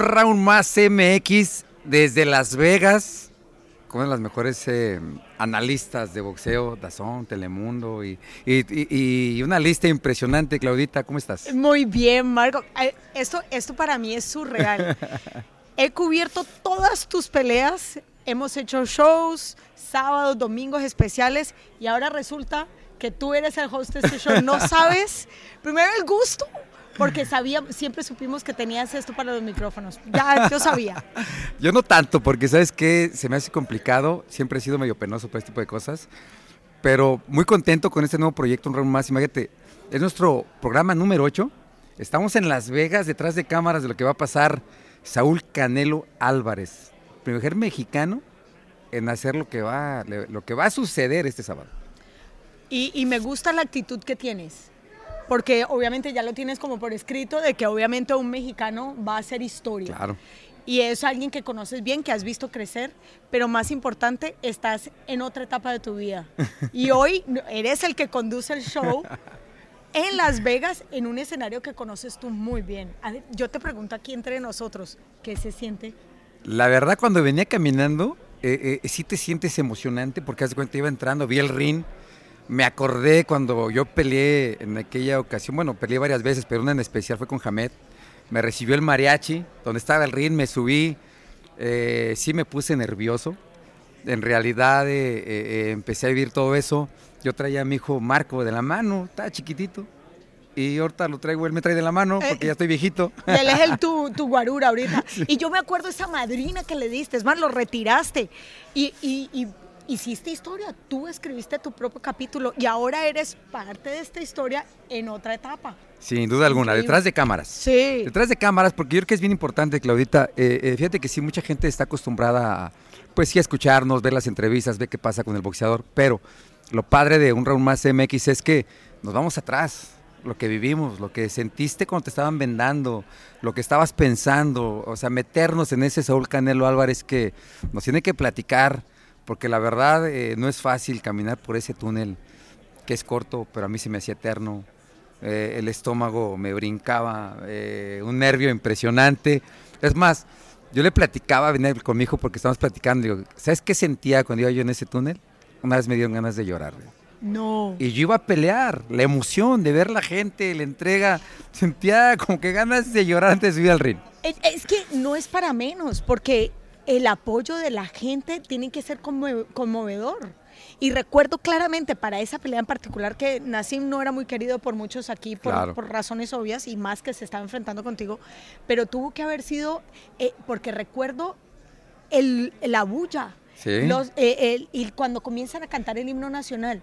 un round más MX desde Las Vegas, con las mejores eh, analistas de boxeo, Dazón, Telemundo y, y, una lista impresionante. Claudita, ¿cómo estás? Muy bien, Marco. Esto, esto para mí es surreal. He cubierto todas tus peleas, hemos hecho shows, sábados, domingos especiales y ahora resulta que tú eres el host de este show. No sabes, primero el gusto, porque sabía, siempre supimos que tenías esto para los micrófonos. Ya, yo sabía. Yo no tanto, porque sabes que se me hace complicado. Siempre he sido medio penoso para este tipo de cosas. Pero muy contento con este nuevo proyecto, un round más. Imagínate, es nuestro programa número 8. Estamos en Las Vegas, detrás de cámaras de lo que va a pasar Saúl Canelo Álvarez, primer mexicano en hacer lo que va, lo que va a suceder este sábado. Y, y me gusta la actitud que tienes porque obviamente ya lo tienes como por escrito de que obviamente un mexicano va a hacer historia. Claro. Y es alguien que conoces bien, que has visto crecer, pero más importante, estás en otra etapa de tu vida. Y hoy eres el que conduce el show en Las Vegas, en un escenario que conoces tú muy bien. Yo te pregunto aquí entre nosotros, ¿qué se siente? La verdad, cuando venía caminando, eh, eh, sí te sientes emocionante porque hace cuenta iba entrando, vi el ring me acordé cuando yo peleé en aquella ocasión, bueno, peleé varias veces, pero una en especial fue con Hamed. Me recibió el mariachi, donde estaba el ring, me subí, eh, sí me puse nervioso. En realidad eh, eh, empecé a vivir todo eso. Yo traía a mi hijo Marco de la mano, estaba chiquitito. Y ahorita lo traigo, él me trae de la mano porque ya estoy viejito. él es el tu, tu guarura ahorita. Y yo me acuerdo esa madrina que le diste, es más, lo retiraste. y, y hiciste historia, tú escribiste tu propio capítulo y ahora eres parte de esta historia en otra etapa. Sin duda alguna, detrás de cámaras. Sí. Detrás de cámaras, porque yo creo que es bien importante, Claudita. Eh, eh, fíjate que sí, mucha gente está acostumbrada a, pues sí, a escucharnos, ver las entrevistas, ver qué pasa con el boxeador, pero lo padre de un round más MX es que nos vamos atrás, lo que vivimos, lo que sentiste cuando te estaban vendando, lo que estabas pensando, o sea, meternos en ese Saúl Canelo Álvarez que nos tiene que platicar porque la verdad eh, no es fácil caminar por ese túnel que es corto, pero a mí se me hacía eterno. Eh, el estómago me brincaba, eh, un nervio impresionante. Es más, yo le platicaba, venía con mi hijo porque estábamos platicando, digo, ¿sabes qué sentía cuando iba yo en ese túnel? Una vez me dieron ganas de llorar. No. Y yo iba a pelear, la emoción de ver la gente, la entrega, sentía como que ganas de llorar antes de subir al ring. Es que no es para menos, porque el apoyo de la gente tiene que ser conmovedor. Y recuerdo claramente para esa pelea en particular que Nassim no era muy querido por muchos aquí por, razones obvias y más que se estaba enfrentando contigo, pero tuvo que haber sido, eh, porque recuerdo el, la bulla, eh, y cuando comienzan a cantar el himno nacional.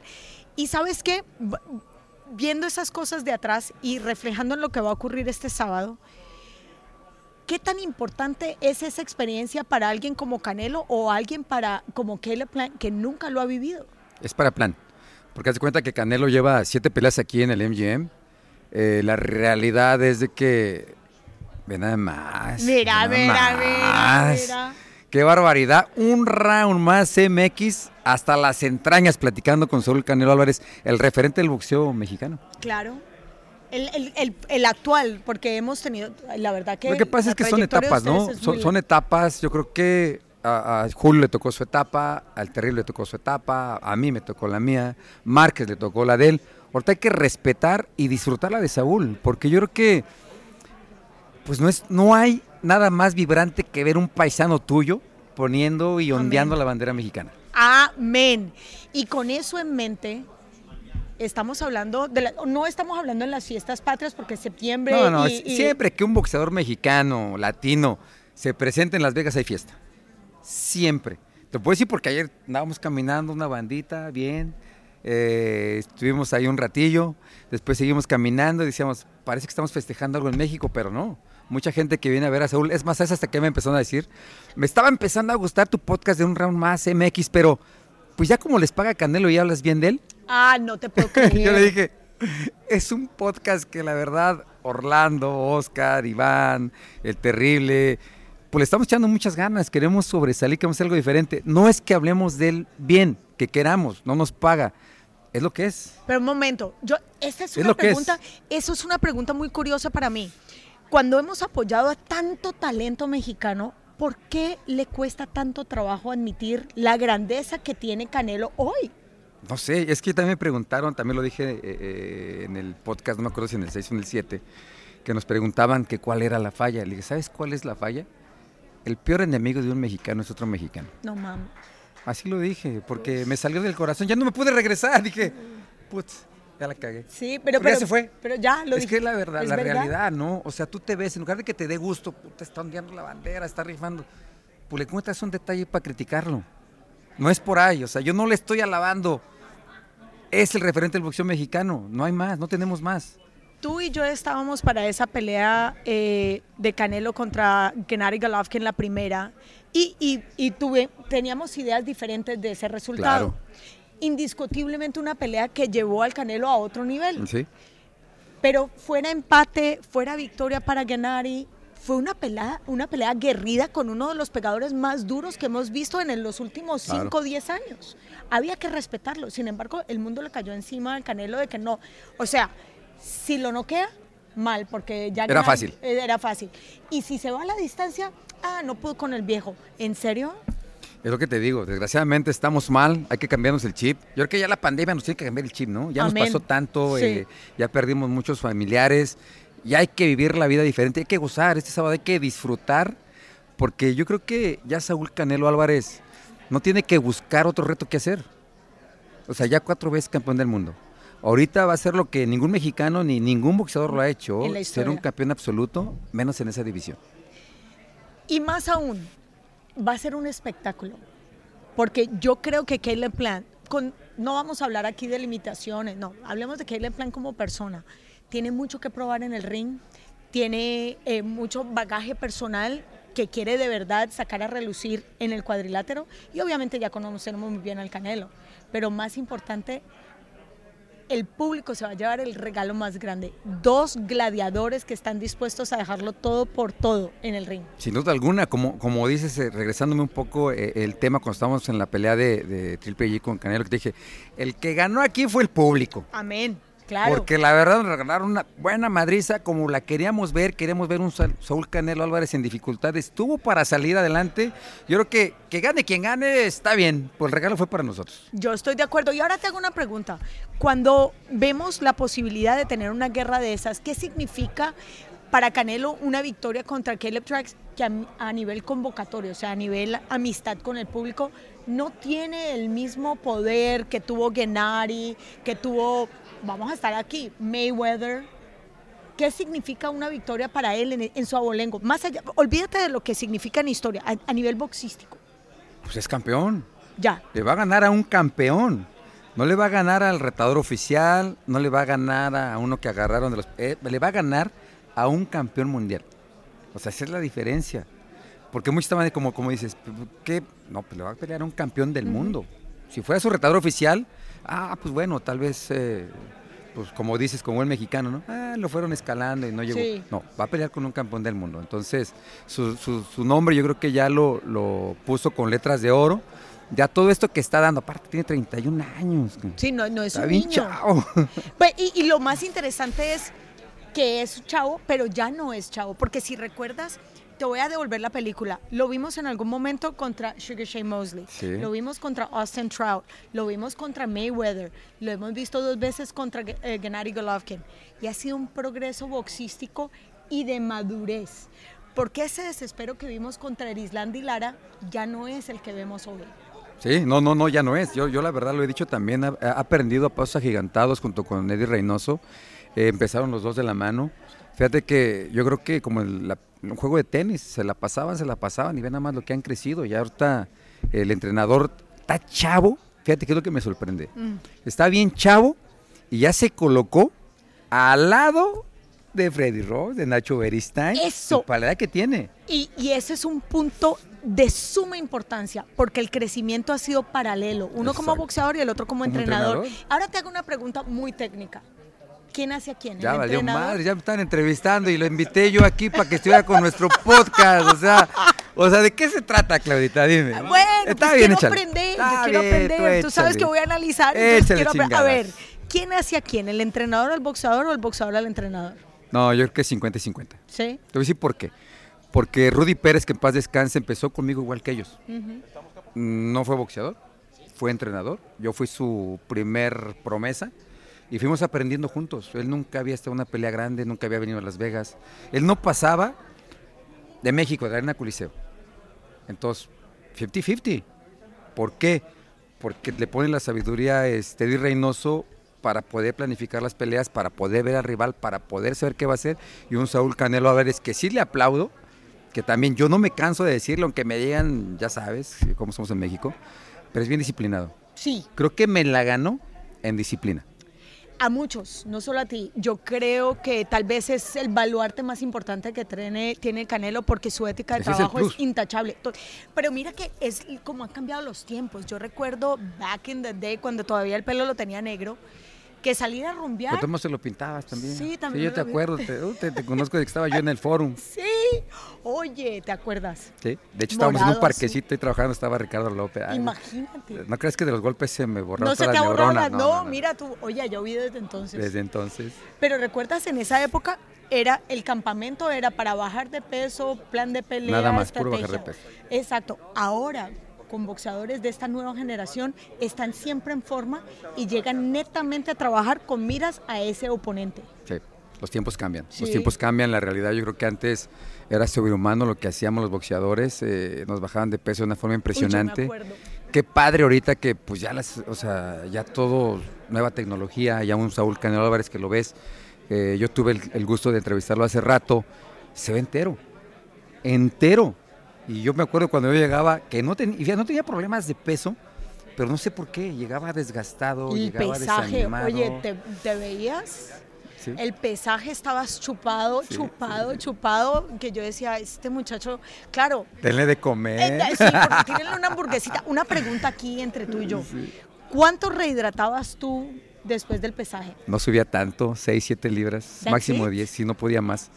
Y sabes qué, viendo esas cosas de atrás y reflejando en lo que va a ocurrir este sábado, ¿Qué tan importante es esa experiencia para alguien como Canelo o alguien para como Caleb Plan que nunca lo ha vivido? Es para Plan, porque hace cuenta que Canelo lleva siete peleas aquí en el MGM. Eh, la realidad es de que ve nada más. Mira, mira, mira, mira. Qué barbaridad. Un round más MX hasta las entrañas platicando con Saúl Canelo Álvarez, el referente del boxeo mexicano. Claro. El, el, el, actual, porque hemos tenido, la verdad que... Lo que pasa es que son etapas, ¿no? Son, son, etapas, yo creo que a, Julio le tocó su etapa, al Terrible le tocó su etapa, a mí me tocó la mía, Márquez le tocó la de él. Ahorita hay que respetar y disfrutar la de Saúl, porque yo creo que pues no, es, no hay nada más vibrante que ver un paisano tuyo poniendo y ondeando la bandera mexicana. Amén. Y con eso en mente, estamos hablando, de no estamos hablando en las fiestas patrias porque septiembre... No, no, siempre que un boxeador mexicano, latino, se presente en Las Vegas hay fiesta. Siempre. Te puedo decir porque ayer andábamos caminando una bandita, bien, eh, estuvimos ahí un ratillo, después seguimos caminando y decíamos, parece que estamos festejando algo en México, pero no. Mucha gente que viene a ver a Saúl, es más, es hasta que me empezaron a decir, me estaba empezando a gustar tu podcast de un round más MX, pero pues ya como les paga Canelo y hablas bien de él, Ah, no te puedo creer. Yo le dije, es un podcast que la verdad, Orlando, Oscar, Iván, El Terrible, pues le estamos echando muchas ganas, queremos sobresalir, queremos hacer algo diferente. No es que hablemos de él bien, que queramos, no nos paga. Es lo que es. Pero un momento, yo, esta es una pregunta, eso es una pregunta muy curiosa para mí. cuando hemos apoyado a tanto talento mexicano, ¿por qué le cuesta tanto trabajo admitir la grandeza que tiene Canelo hoy? No sé, es que también me preguntaron, también lo dije eh, eh, en el podcast, no me acuerdo si en el 6 o en el 7, que nos preguntaban que cuál era la falla. Le dije, ¿sabes cuál es la falla? El peor enemigo de un mexicano es otro mexicano. No mames. Así lo dije, porque me salió del corazón, ya no me pude regresar. Dije, putz, ya la cagué. Sí, pero, pero ya se fue. Pero ya lo es dije. que la verdad, ¿Es la verdad? realidad, ¿no? O sea, tú te ves, en lugar de que te dé gusto, puta, está ondeando la bandera, está rifando, pues le encuentras un detalle para criticarlo. No es por ahí, o sea, yo no le estoy alabando. Es el referente del boxeo mexicano, no hay más, no tenemos más. Tú y yo estábamos para esa pelea eh, de Canelo contra Gennady Golovkin la primera y, y- y tuve, teníamos ideas diferentes de ese resultado. Claro. Indiscutiblemente una pelea que llevó al Canelo a otro nivel. ¿Sí? Pero fuera empate, fuera victoria para Gennady, fue una pelea, una pelea guerrida con uno de los pegadores más duros que hemos visto en los últimos Claro. 5 o 10 años. Había que respetarlo. Sin embargo, el mundo le cayó encima al Canelo de que no. O sea, si lo noquea, mal, porque ya Era fácil. eh, Era fácil. Y si se va a la distancia, ah, no pudo con el viejo. ¿En serio? Es lo que te digo, desgraciadamente estamos mal, hay que cambiarnos el chip. Yo creo que ya la pandemia nos tiene que cambiar el chip, ¿no? Ya Amén. nos pasó tanto, Sí. eh, ya perdimos muchos familiares, ya hay que vivir la vida diferente, hay que gozar, este sábado hay que disfrutar, porque yo creo que ya Saúl Canelo Álvarez no tiene que buscar otro reto que hacer. O sea, ya cuatro veces campeón del mundo. Ahorita va a ser lo que ningún mexicano ni ningún boxeador lo ha hecho, ser un campeón absoluto, menos en esa división. Y más aún, va a ser un espectáculo. Porque yo creo que Caleb Plant, con, no vamos a hablar aquí de limitaciones, no, hablemos de Caleb Plant como persona. Tiene mucho que probar en el ring, tiene eh, mucho bagaje personal que quiere de verdad sacar a relucir en el cuadrilátero y obviamente ya conocemos muy bien al Canelo, pero más importante, el público se va a llevar el regalo más grande, dos gladiadores que están dispuestos a dejarlo todo por todo en el ring. Sin duda alguna, como, como dices, eh, regresándome un poco eh, el tema cuando estábamos en la pelea de, de Triple G con Canelo, que te dije, el que ganó aquí fue el público. Amén, claro. Porque la verdad nos regalaron una buena madriza como la queríamos ver, queríamos ver un Sa- Saúl Canelo Álvarez en dificultades, tuvo para salir adelante. Yo creo que que gane quien gane está bien, pues el regalo fue para nosotros. Yo estoy de acuerdo. Y ahora te hago una pregunta. Cuando vemos la posibilidad de tener una guerra de esas, ¿qué significa para Canelo una victoria contra Caleb Trax que a, a nivel convocatorio, o sea, a nivel amistad con el público, no tiene el mismo poder que tuvo Gennady, que tuvo, vamos a estar aquí, Mayweather? ¿Qué significa una victoria para él en, en su abolengo? Más allá, olvídate de lo que significa en historia, a- a nivel boxístico. Pues es campeón. Ya, Le va a ganar a un campeón. No le va a ganar al retador oficial, no le va a ganar a uno que agarraron de los... eh, le va a ganar a un campeón mundial. O sea, esa es la diferencia. Porque muchos estaban como, como dices, ¿qué? No, pues le va a pelear a un campeón del mundo. Si fuera su retador oficial, ah, pues bueno, tal vez, eh, pues como dices, como el mexicano, ¿no? Ah, lo fueron escalando y no llegó. Sí. No, va a pelear con un campeón del mundo. Entonces, su, su- su nombre yo creo que ya lo, lo puso con letras de oro. Ya todo esto que está dando, aparte tiene 31 años. sí, no, no es Está un bien niño. chavo. Pues, y, y lo más interesante es que es chavo, pero ya no es chavo. Porque si recuerdas, te voy a devolver la película. Lo vimos en algún momento contra Sugar Shane Mosley. Sí. Lo vimos contra Austin Trout. Lo vimos contra Mayweather. Lo hemos visto dos veces contra eh, Gennady Golovkin. Y ha sido un progreso boxístico y de madurez. Porque ese desespero que vimos contra Erislandi Lara ya no es el que vemos hoy. Sí, no, no, no, ya no es. Yo, yo la verdad lo he dicho también, ha, ha aprendido a pasos agigantados junto con Eddie Reynoso. Eh, empezaron los dos de la mano. Fíjate que yo creo que como el, la- un juego de tenis, se la pasaban, se la pasaban y ven nada más lo que han crecido. Ya ahorita el entrenador está chavo. Fíjate que es lo que me sorprende. Está bien chavo y ya se colocó al lado de Freddy Ross, de Nacho Beristain. Eso. Para la edad que tiene. Y, y ese es un punto de suma importancia, porque el crecimiento ha sido paralelo, uno como boxeador y el otro como, Como entrenador. entrenador. Ahora te hago una pregunta muy técnica. ¿Quién hace a quién? Ya ¿El valió madre, ya me están entrevistando y lo invité yo aquí para que estuviera con nuestro podcast. O sea, o sea, ¿de qué se trata, Claudita? Dime. Ah, Bueno, Está pues bien, quiero aprender, Está quiero bien, aprender. Tú, sabes que voy a analizar, quiero. A ver. ¿quién hace a quién? ¿El entrenador al boxeador o el boxeador al entrenador? No, yo creo que 50 y 50. ¿Sí? Te voy a decir por qué. Porque Rudy Pérez, que en paz descanse, empezó conmigo igual que ellos. No fue boxeador, fue entrenador. Yo fui su primer promesa y fuimos aprendiendo juntos. Él nunca había estado en una pelea grande, nunca había venido a Las Vegas. Él no pasaba de México, de la Arena Coliseo. Entonces, 50-50. ¿Por qué? Porque le ponen la sabiduría este, Eddie Reynoso para poder planificar las peleas, para poder ver al rival, para poder saber qué va a hacer. Y un Saúl Canelo Álvarez que sí le aplaudo, que también yo no me canso de decirlo, aunque me digan, ya sabes, cómo somos en México, pero es bien disciplinado. Sí. Creo que me la ganó en disciplina. A muchos, no solo a ti. Yo creo que tal vez es el baluarte más importante que tiene, tiene Canelo porque su ética de Ese es trabajo es, plus. intachable. Pero mira que es como han cambiado los tiempos. Yo recuerdo back in the day cuando todavía el pelo lo tenía negro, que salir a rumbear. Pero tú se lo pintabas también. Sí, también yo me te vi. acuerdo, te, uh, te- te conozco de que estaba yo en el forum. Sí, oye, ¿te acuerdas? Sí. De hecho, estábamos en un parquecito y trabajando, estaba Ricardo López. Ay, Imagínate. ¿No crees que de los golpes se me borraron No se te las neuronas? No, mira tú. Oye, yo vi desde entonces. Desde entonces. Pero recuerdas, en esa época era el campamento era para bajar de peso, plan de pelea, Nada más, puro bajar de estrategia. Exacto. Ahora, con boxeadores de esta nueva generación, están siempre en forma y llegan netamente a trabajar con miras a ese oponente. Sí, los tiempos cambian. Sí. Los tiempos cambian. La realidad, yo creo que antes era sobrehumano lo que hacíamos los boxeadores. eh, nos bajaban de peso de una forma Uy, impresionante. acuerdo. Qué padre ahorita que, pues ya las, o sea, ya todo, nueva tecnología, ya un Saúl Canelo Álvarez que lo ves. eh, yo tuve el, el gusto de entrevistarlo hace rato. Se ve entero. Entero. Y yo me acuerdo cuando yo llegaba, que no, ten- tenía problemas de peso, pero no sé por qué. Llegaba desgastado, El llegaba pesaje, desanimado. oye, ¿te, te veías? Sí. El pesaje estabas chupado, Sí, chupado, chupado, que yo decía, este muchacho, claro, Denle de comer. Eh, sí, porque tírenle una hamburguesita. Una pregunta aquí entre tú y yo. ¿Cuánto rehidratabas tú después del pesaje? No subía tanto, 6, 7 libras, That's máximo it. 10, si no podía más.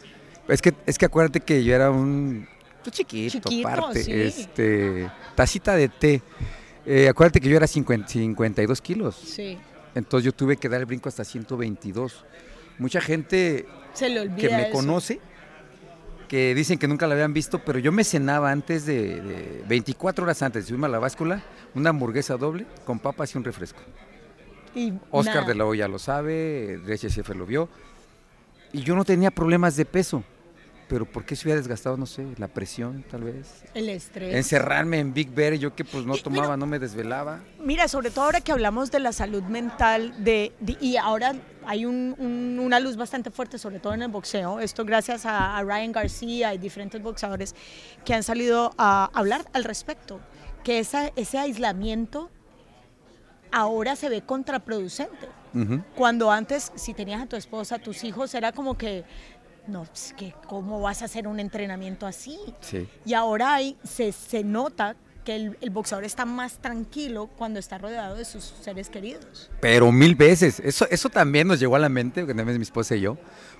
Es que, es que acuérdate que yo era un pues, chiquito, sí. este, tacita de té. Eh, acuérdate que yo era 50 52 kilos, Sí. entonces yo tuve que dar el brinco hasta 122. Mucha gente Se le olvida que me eso. conoce, que dicen que nunca la habían visto, pero yo me cenaba antes de, de 24 horas antes de subirme a la báscula, una hamburguesa doble con papas y un refresco. Y Oscar nada. de la Hoya lo sabe, Jefe lo vio. Y yo no tenía problemas de peso. Pero ¿por qué se hubiera desgastado? No sé, la presión tal vez. El estrés. Encerrarme en Big Bear, yo que pues no Y, tomaba, no me desvelaba. Mira, sobre todo ahora que hablamos de la salud mental, de, de- y ahora hay un- un- una luz bastante fuerte, sobre todo en el boxeo. Esto gracias a, a Ryan García y diferentes boxeadores que han salido a hablar al respecto. Que esa- ese aislamiento ahora se ve contraproducente. Cuando antes, si tenías a tu esposa, tus hijos, era como que, no, es que ¿cómo vas a hacer un entrenamiento así? Sí. Y ahora hay, se, se nota que el, el boxeador está más tranquilo cuando está rodeado de sus seres queridos. Pero mil veces. Eso, eso también nos llegó a la mente, que también es mi esposa y yo,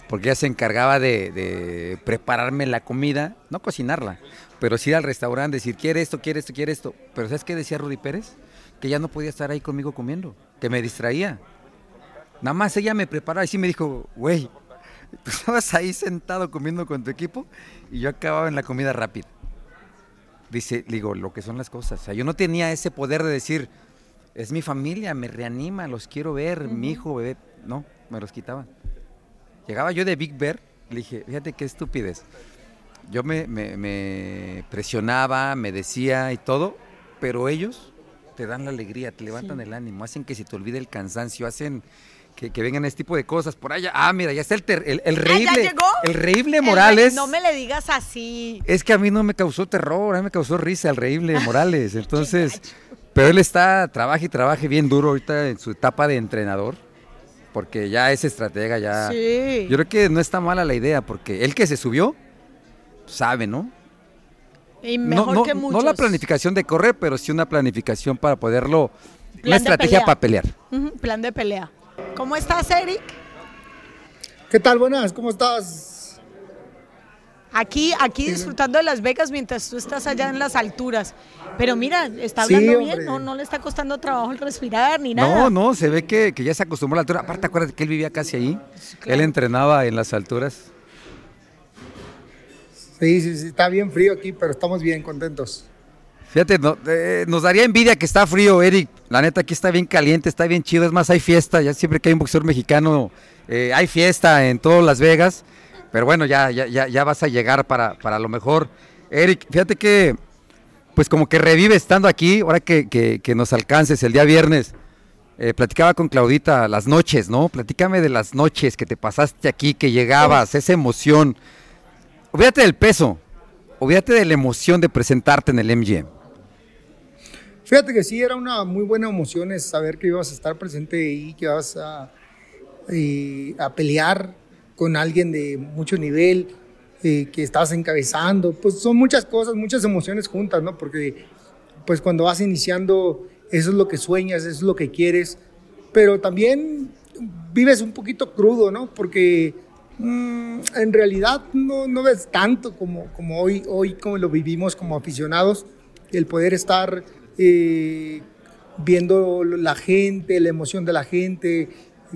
porque ella se encargaba de, de prepararme la comida, no cocinarla, pero sí ir al restaurante, decir, quiere esto, quiere esto, quiere esto. Pero ¿sabes qué decía Rudy Pérez? Que ya no podía estar ahí conmigo comiendo, que me distraía. Nada más ella me preparaba y sí me dijo, güey, tú estabas ahí sentado comiendo con tu equipo y yo acababa en la comida rápida. Dice, digo, lo que son las cosas. O sea, yo no tenía ese poder de decir, es mi familia, me reanima, los quiero ver, mi hijo, bebé. No, me los quitaban. Llegaba yo de Big Bear, le dije, fíjate qué estupidez. Yo me, me- me presionaba, me decía y todo, pero ellos te dan la alegría, te levantan Sí. el ánimo, hacen que se te olvide el cansancio, hacen que, que vengan este tipo de cosas. Por allá, ah, mira, ya está el, ter- el, el Ah, ¿ya reíble. llegó? El reíble El- Morales. No me le digas así. Es que a mí no me causó terror, a mí me causó risa el reíble Morales. Entonces, pero él está, trabaja y trabaje bien duro ahorita en su etapa de entrenador, porque ya es estratega, ya. Sí. Yo creo que no está mala la idea, porque él que se subió, sabe, ¿no? Y No, mejor no, que no muchos. la planificación de correr, pero sí una planificación para poderlo, Plan una estrategia pelea. para pelear. Plan de pelea. ¿Cómo estás, Eric? ¿Qué tal? Buenas, ¿cómo estás? Aquí, aquí disfrutando de Las Vegas mientras tú estás allá en las alturas. Pero mira, está hablando bien, no, no le está costando trabajo el respirar ni nada. No, no, se ve que, ya se acostumbró a la altura. Aparte, acuérdate que él vivía casi ahí. Él entrenaba en las alturas. Sí, sí, sí, está bien frío aquí, pero estamos bien contentos. Fíjate, eh, nos daría envidia que está frío, Eric. La neta, aquí está bien caliente, está bien chido. Es más, hay fiesta. Ya siempre que hay un boxeador mexicano, eh, hay fiesta en todas Las Vegas. Pero bueno, ya, ya, ya, vas a llegar para, para lo mejor. Eric, fíjate que, pues como que revive estando aquí, ahora que, nos alcances el día viernes. Eh, platicaba con Claudita las noches, ¿no? Platícame de las noches que te pasaste aquí, que llegabas, esa emoción. Olvídate del peso, olvídate de la emoción de presentarte en el MGM. Fíjate que sí, era una muy buena emoción es saber que ibas a estar presente ahí, que ibas a, a pelear con alguien de mucho nivel, eh, que estás encabezando, pues son muchas cosas, muchas emociones juntas, ¿no? Porque pues cuando vas iniciando, eso es lo que sueñas, eso es lo que quieres, pero también vives un poquito crudo, ¿no? Porque mm, en realidad no, no, ves tanto como, como hoy, hoy como lo vivimos como aficionados, el poder estar eh, viendo la gente, la emoción de la gente,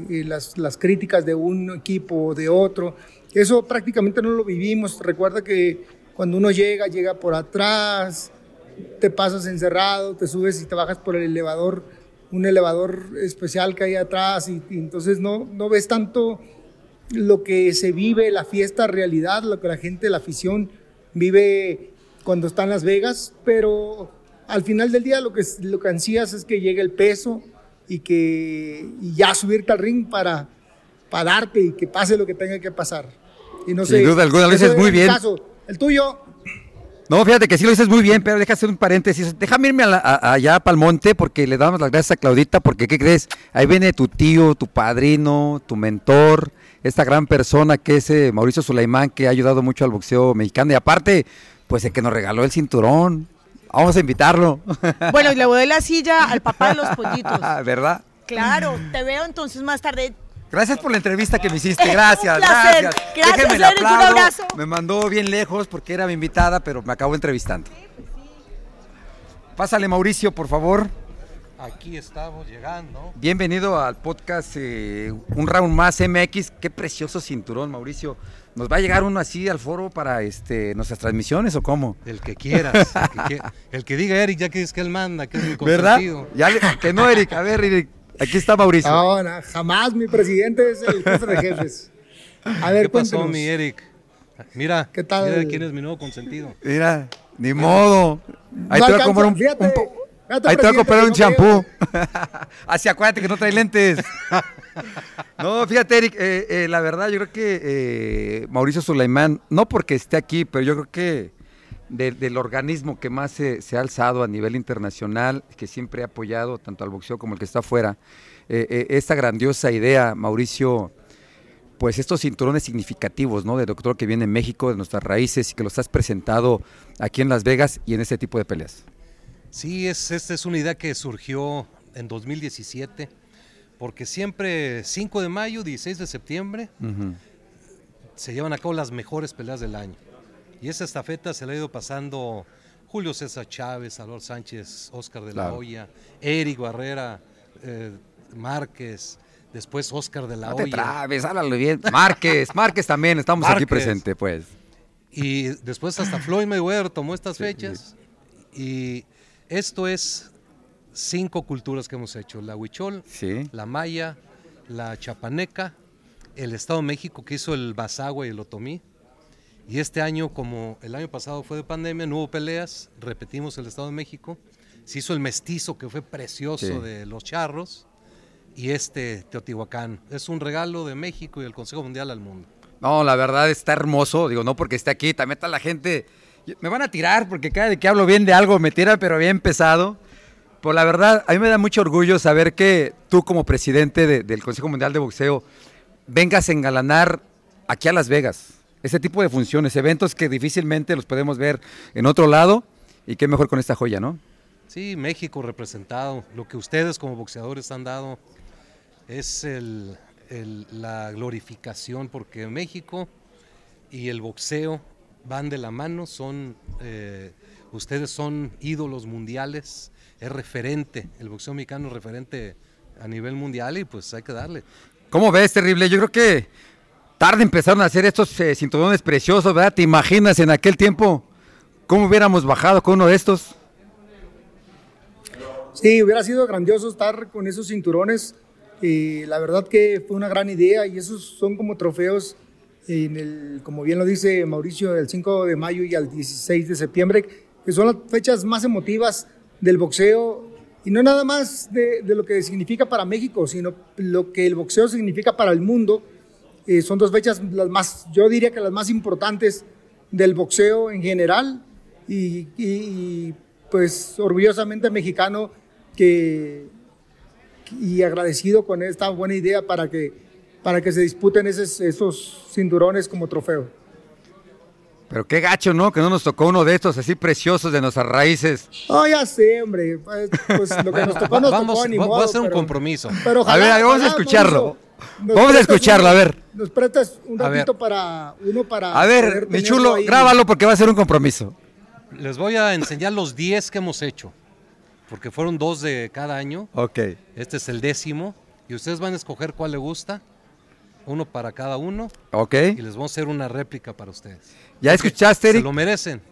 las, las, críticas de un equipo o de otro. Eso prácticamente no lo vivimos. Recuerda que cuando uno llega, llega por atrás, te pasas encerrado, te subes y te bajas por el elevador, un elevador especial que hay atrás y, entonces no, no ves tanto lo que se vive, la fiesta, realidad, lo que la gente, la afición vive cuando está en Las Vegas, pero al final del día lo que, lo que ansías es que llegue el peso, y que ya subirte al ring para, para darte y que pase lo que tenga que pasar. Y no Sin duda alguna, lo dices muy bien. el tuyo. No, fíjate que sí lo dices muy bien, pero deja hacer un paréntesis. Déjame irme allá para el monte porque le damos las gracias a Claudita porque, ¿qué crees? Ahí viene tu tío, tu padrino, tu mentor, esta gran persona que es eh, Mauricio Sulaimán, que ha ayudado mucho al boxeo mexicano. Y aparte, pues el que nos regaló el cinturón, Vamos a invitarlo. Bueno, y le voy a la silla al papá de los pollitos. ¿Verdad? Claro, te veo entonces más tarde. Gracias por la entrevista que me hiciste, gracias, gracias. Gracias, Déjenme un abrazo. Me mandó bien lejos porque era mi invitada, pero me acabo entrevistando. Pásale, Mauricio, por favor. Aquí estamos llegando. Bienvenido al podcast eh, Un Round Más MX. Qué precioso cinturón, Mauricio. ¿Nos va a llegar uno así al foro para este nuestras transmisiones o cómo? El que quieras. el, que diga Eric, ya que es que él manda, que es mi consentido. ¿Verdad? que no, Eric. A ver, Eric, aquí está Mauricio. No, no, jamás mi presidente es el jefe de jefes. A ver, ¿Qué pasó, mi Eric? Mira, ¿Qué tal? mira quién es mi nuevo consentido. Mira, ni modo. Ahí te voy a comprar un, Ahí te voy a comprar un champú. Así acuérdate que no trae lentes. no, fíjate, Eric, eh, eh, la verdad, yo creo que eh, Mauricio Sulaimán, no porque esté aquí, pero yo creo que del organismo que más se, ha alzado a nivel internacional, que siempre ha apoyado tanto al boxeo como el que está afuera, esta grandiosa idea, Mauricio, pues estos cinturones significativos, ¿no? De doctor que viene en México, de nuestras raíces y que los has presentado aquí en Las Vegas y en este tipo de peleas. Sí, es, esta es una idea que surgió en 2017, porque siempre 5 de mayo, 16 de septiembre, se llevan a cabo las mejores peleas del año. Y esa estafeta se le ha ido pasando Julio César Chávez, Salvador Sánchez, Oscar de la Hoya, Eric Barrera, eh, Márquez, después Oscar de la no Hoya. te trabes, háblalo bien. Márquez, Márquez también, estamos aquí presente, pues. Y después hasta Floyd Mayweather tomó estas fechas y esto es cinco culturas que hemos hecho, la huichol, la maya, la chapaneca, el Estado de México que hizo el basagua y el otomí. Y este año, como el año pasado fue de pandemia, no hubo peleas, repetimos el Estado de México. Se hizo el mestizo que fue precioso de los charros y este Teotihuacán. Es un regalo de México y del Consejo Mundial al mundo. No, la verdad está hermoso, digo, no porque esté aquí, también está la gente me van a tirar porque cada vez que hablo bien de algo me tiran, pero bien pesado. Pues la verdad, a mí me da mucho orgullo saber que tú como presidente del Consejo Mundial de Boxeo vengas a engalanar aquí a Las Vegas. Ese tipo de funciones, eventos que difícilmente los podemos ver en otro lado y qué mejor con esta joya, ¿no? Sí, México representado. Lo que ustedes como boxeadores han dado es la glorificación porque México y el boxeo van de la mano, son, eh, ustedes son ídolos mundiales, es referente, el boxeo mexicano es referente a nivel mundial y pues hay que darle. ¿Cómo ves, terrible? Yo creo que tarde empezaron a hacer estos eh, cinturones preciosos, ¿verdad? ¿Te imaginas en aquel tiempo cómo hubiéramos bajado con uno de estos? Sí, hubiera sido grandioso estar con esos cinturones. y la verdad que fue una gran idea y esos son como trofeos, en el, como bien lo dice Mauricio, del 5 de mayo y al 16 de septiembre, que son las fechas más emotivas del boxeo y no nada más de, lo que significa para México, sino lo que el boxeo significa para el mundo. Eh, son dos fechas las más, yo diría que las más importantes del boxeo en general y, y pues orgullosamente mexicano que, y agradecido con esta buena idea para que, para que se disputen esos, esos cinturones como trofeo. Pero qué gacho, ¿no? Que no nos tocó uno de estos así preciosos de nuestras raíces. Oh, ya sé, hombre. Pues, pues lo que nos tocó nos vamos, tocó, ni Va a ser un compromiso. Pero a ver, vamos a escucharlo. Vamos a escucharlo, a ver. Nos prestas un ratito para uno para. A ver, mi chulo, grábalo porque va a ser un compromiso. Les voy a enseñar los 10 que hemos hecho porque fueron dos de cada año. Ok. Este es el décimo. Y ustedes van a escoger cuál le gusta. Uno para cada uno. Ok. Y les vamos a hacer una réplica para ustedes. ¿Ya escuchaste, Eric? Se lo merecen.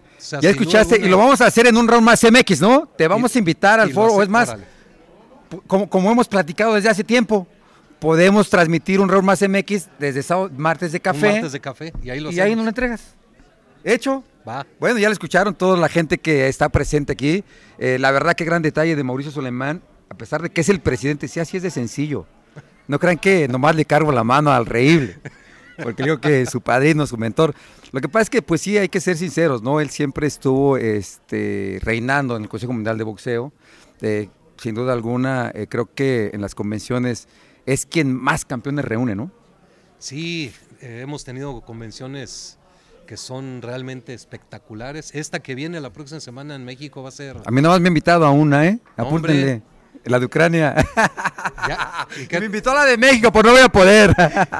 ya escuchaste. Y lo vamos a hacer en un round más MX, ¿no? Te vamos a invitar al foro. O es más, como, como hemos platicado desde hace tiempo, podemos transmitir un round más MX desde sábado, martes de café. martes de café. Y ahí lo Y ahí nos lo entregas. ¿Hecho? Bueno, ya lo escucharon toda la gente que está presente aquí. Eh, la verdad, qué gran detalle de Mauricio Solemán, a pesar de que es el presidente, sí, así es de sencillo. No crean que nomás le cargo la mano al reíble, porque digo que su padrino, su mentor. Lo que pasa es que, pues sí, hay que ser sinceros, ¿no? Él siempre estuvo este, reinando en el Consejo Mundial de Boxeo. Eh, sin duda alguna, eh, creo que en las convenciones es quien más campeones reúne, ¿no? Sí, hemos tenido convenciones que son realmente espectaculares. Esta que viene la próxima semana en México va a ser... A mí nada más me ha invitado a una, ¿eh? Apúntenle. La de Ucrania. Me invitó a la de México, pues no voy a poder.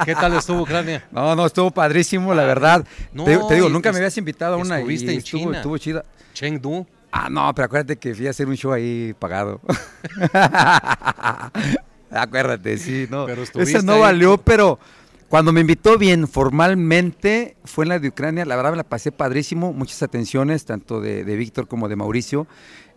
¿Qué tal estuvo Ucrania? No, no, estuvo padrísimo, la verdad. te, digo, nunca me habías invitado a una. Estuviste en estuvo, China. Estuvo chida. Chengdu. Ah, no, pero acuérdate que fui a hacer un show ahí pagado. acuérdate, sí, no. Pero Ese no valió, pero cuando me invitó bien formalmente fue en la de Ucrania, la verdad me la pasé padrísimo, muchas atenciones, tanto de, Víctor como de Mauricio.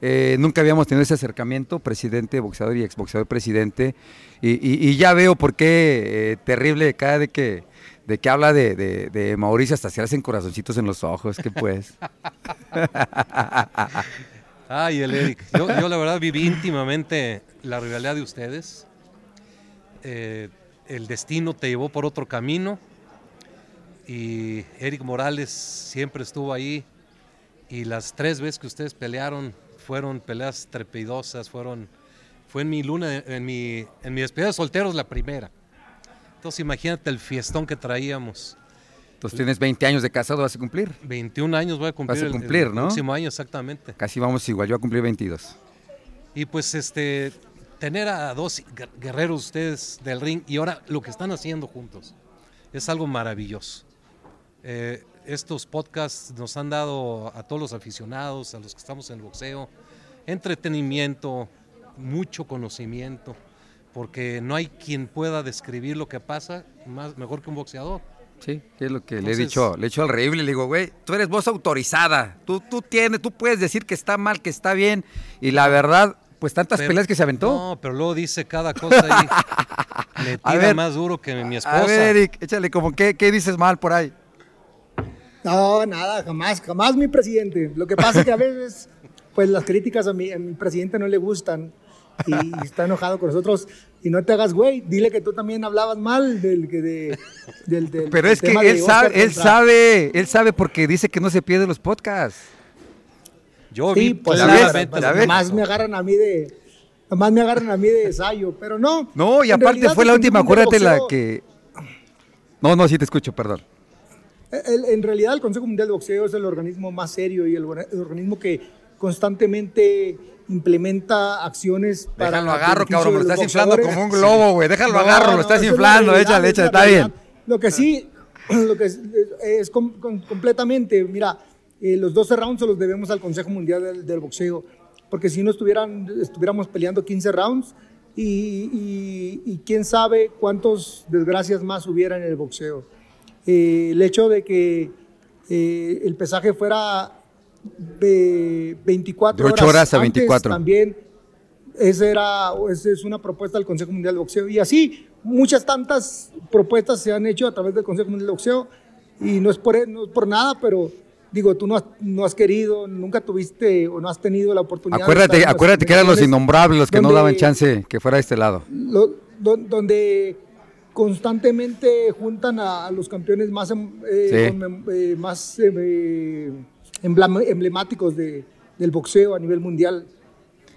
Eh, nunca habíamos tenido ese acercamiento, presidente, boxeador y exboxeador presidente, y, ya veo por qué eh, terrible cada de que, de que habla de, Mauricio hasta se hacen corazoncitos en los ojos, que pues. Ay, el Eric, yo, la verdad viví íntimamente la rivalidad de ustedes. Eh, el destino te llevó por otro camino y Eric Morales siempre estuvo ahí y las tres veces que ustedes pelearon fueron peleas trepidosas, fueron, fue en mi luna, en mi, en mi despedida de solteros la primera. Entonces imagínate el fiestón que traíamos. Entonces tienes 20 años de casado, vas a cumplir. 21 años voy a cumplir. Vas a cumplir, el, el próximo año, exactamente. Casi vamos igual, yo a cumplir 22. Y pues este, tener a dos guerreros ustedes del ring y ahora lo que están haciendo juntos es algo maravilloso. Eh, estos podcasts nos han dado a todos los aficionados, a los que estamos en el boxeo, entretenimiento, mucho conocimiento, porque no hay quien pueda describir lo que pasa más, mejor que un boxeador. Sí, es lo que le he dicho, le he dicho al reíble, le digo, güey, tú eres voz autorizada, tú, tú tienes, tú puedes decir que está mal, que está bien, y la verdad, pues tantas peleas que se aventó. No, pero luego dice cada cosa ahí. Le tira más duro que mi esposa. A ver, Eric, échale como, ¿qué, ¿qué dices mal por ahí? No, nada, jamás, jamás mi presidente. Lo que pasa es que a veces, pues las críticas a mi, a mi presidente no le gustan y, está enojado con nosotros. Y no te hagas güey, dile que tú también hablabas mal del, de, del, del Pero es que él sabe, él sabe, él sabe porque dice que no se pierde los podcasts. Yo sí, pues la más me agarran a mí de más me agarran a mí de ensayo, pero no. No, y aparte fue la última, acuérdate la que No, no, sí te escucho, perdón. en realidad el Consejo Mundial de Boxeo es el organismo más serio y el, organismo que constantemente implementa acciones para Déjalo agarro, cabrón, me lo estás inflando como un globo, güey. Déjalo agarro, lo estás inflando, échale, échale, está bien. Lo que sí lo que es, completamente, mira, eh, los 12 rounds se los debemos al Consejo Mundial del, Boxeo, porque si no estuvieran, estuviéramos peleando 15 rounds y, quién sabe cuántos desgracias más hubiera en el boxeo. Eh, el hecho de que eh, el pesaje fuera de 24 de 8 horas, a 24. también esa, era, esa es una propuesta del Consejo Mundial de Boxeo. Y así, muchas tantas propuestas se han hecho a través del Consejo Mundial de Boxeo. Y no es por, no es por nada, pero digo, tú no has, no has, querido, nunca tuviste o no has tenido la oportunidad. Acuérdate, acuérdate que eran los innombrables los que no daban chance que fuera a este lado. donde constantemente juntan a, los campeones más, em, eh, eh, más eh, emblemáticos de, del boxeo a nivel mundial.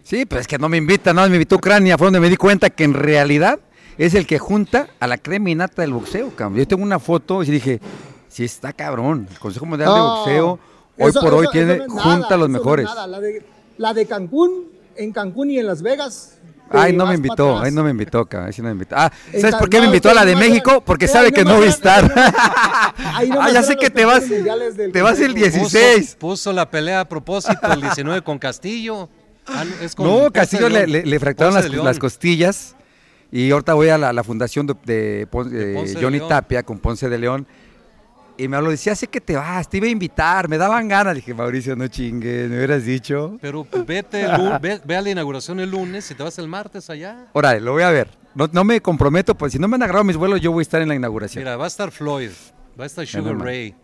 Sí, pues es que no me invita, no, me invitó Ucrania, fue donde me di cuenta que en realidad es el que junta a la creminata del boxeo, cabrón. Yo tengo una foto y dije, sí está cabrón, el Consejo Mundial de Boxeo hoy por hoy tiene, junta a los mejores. La, de, la de Cancún, en Cancún y en Las Vegas, Ay, no me invitó, ay, no me invitó, cabrón. no me invitó. Ah, ¿sabes por qué me invitó a la de México? Porque sabe que no voy a estar. ah, ya sé que te vas, te vas el 16. Puso, la pelea a propósito el 19 con Castillo. Ah, no, Castillo le, le, fracturaron las, costillas. Y ahorita voy a la, fundación de, Johnny Tapia con Ponce de León y me habló, decía, sé que te vas, te iba a invitar, me daban ganas. Dije, Mauricio, no chingues, me hubieras dicho. Pero vete, ve, a la inauguración el lunes y te vas el martes allá. Órale, lo voy a ver. No, me comprometo, pues si no me han agarrado mis vuelos, yo voy a estar en la inauguración. Mira, va a estar Floyd, va a estar Sugar Ray,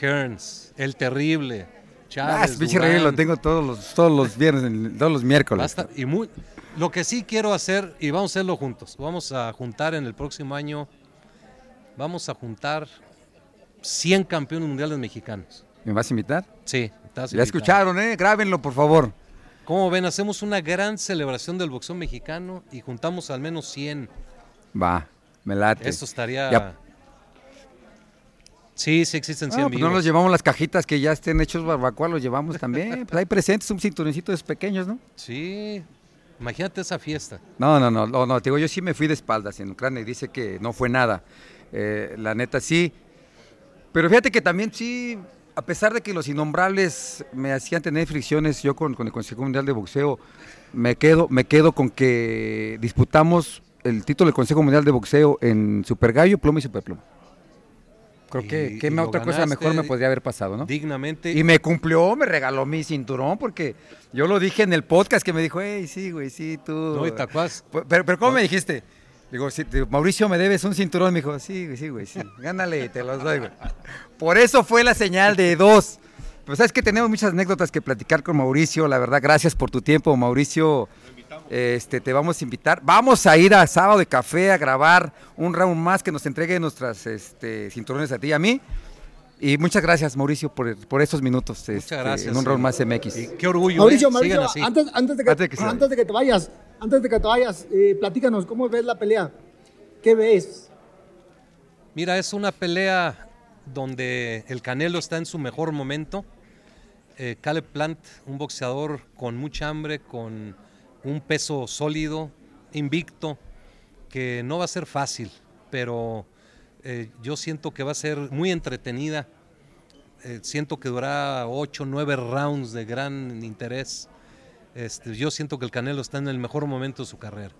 Hearns, El Terrible, Chávez, Ah, Ray lo tengo todos los, todos los viernes, todos los miércoles. y muy, lo que sí quiero hacer, y vamos a hacerlo juntos, vamos a juntar en el próximo año, vamos a juntar 100 campeones mundiales mexicanos. ¿Me vas a invitar? Sí, estás Ya escucharon, ¿eh? Grábenlo, por favor. Como ven, hacemos una gran celebración del boxeo mexicano y juntamos al menos 100. Va, me late. Esto estaría... Sí, sí existen 100 no, pues no nos llevamos las cajitas que ya estén hechos barbacoa, los llevamos también. pues hay presentes, un cinturoncito de pequeños, ¿no? Sí, imagínate esa fiesta. No, no, no, no, no, te digo, yo sí me fui de espaldas en Ucrania y dice que no fue nada. Eh, la neta sí, pero fíjate que también sí, a pesar de que los innombrables me hacían tener fricciones, yo con, el Consejo Mundial de Boxeo, me quedo, me quedo con que disputamos el título del Consejo Mundial de Boxeo en Super Gallo, Plomo y Superplomo. Creo que qué otra cosa mejor me podría haber pasado, ¿no? Dignamente. Y me cumplió, me regaló mi cinturón, porque yo lo dije en el podcast que me dijo, hey, sí, güey, sí, tú. No, y tacuás. Pero, pero ¿cómo me dijiste? Digo, Mauricio, ¿me debes un cinturón? Me dijo, sí, sí, güey, sí. Gánale, te los doy, güey. Por eso fue la señal de dos. Pues sabes que tenemos muchas anécdotas que platicar con Mauricio. La verdad, gracias por tu tiempo, Mauricio. Este, te vamos a invitar. Vamos a ir a sábado de café a grabar un round más que nos entregue nuestras este, cinturones a ti y a mí. Y muchas gracias, Mauricio, por, por estos minutos. Muchas este, gracias. En un round más MX. qué orgullo. Mauricio, ¿eh? Mauricio, antes, antes, de que, antes de que te vayas, antes de que te vayas, eh, platícanos, ¿cómo ves la pelea? ¿Qué ves? Mira, es una pelea donde el Canelo está en su mejor momento. Eh, Caleb Plant, un boxeador con mucha hambre, con un peso sólido, invicto, que no va a ser fácil, pero eh, yo siento que va a ser muy entretenida. siento que durará 8, 9 rounds de gran interés. Este, yo siento que el Canelo está en el mejor momento de su carrera.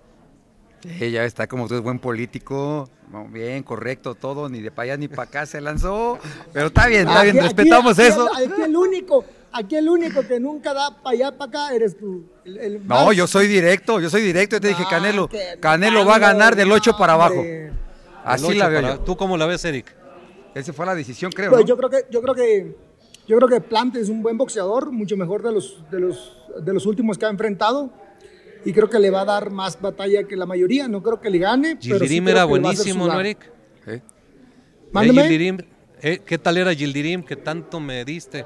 Sí, ya está como tú es buen político, bien, correcto, todo, ni de para allá ni para acá se lanzó, pero está bien, está bien, respetamos eso. Aquí, el único, aquí el único que nunca da para allá, para acá, eres tú. no, yo soy directo, yo soy directo, yo te dije, Canelo, Canelo va a ganar del 8 para abajo. Así la veo yo. ¿Tú cómo la ves, Eric? Esa fue la decisión, creo. Pues yo creo que, yo creo que yo creo que Plant es un buen boxeador, mucho mejor de los, de los, de los últimos que ha enfrentado. Y creo que le va a dar más batalla que la mayoría. No creo que le gane. Gildirim era buenísimo, ¿no, Eric? ¿Eh? Mándame. Eh, ¿Qué tal era Gildirim que tanto me diste?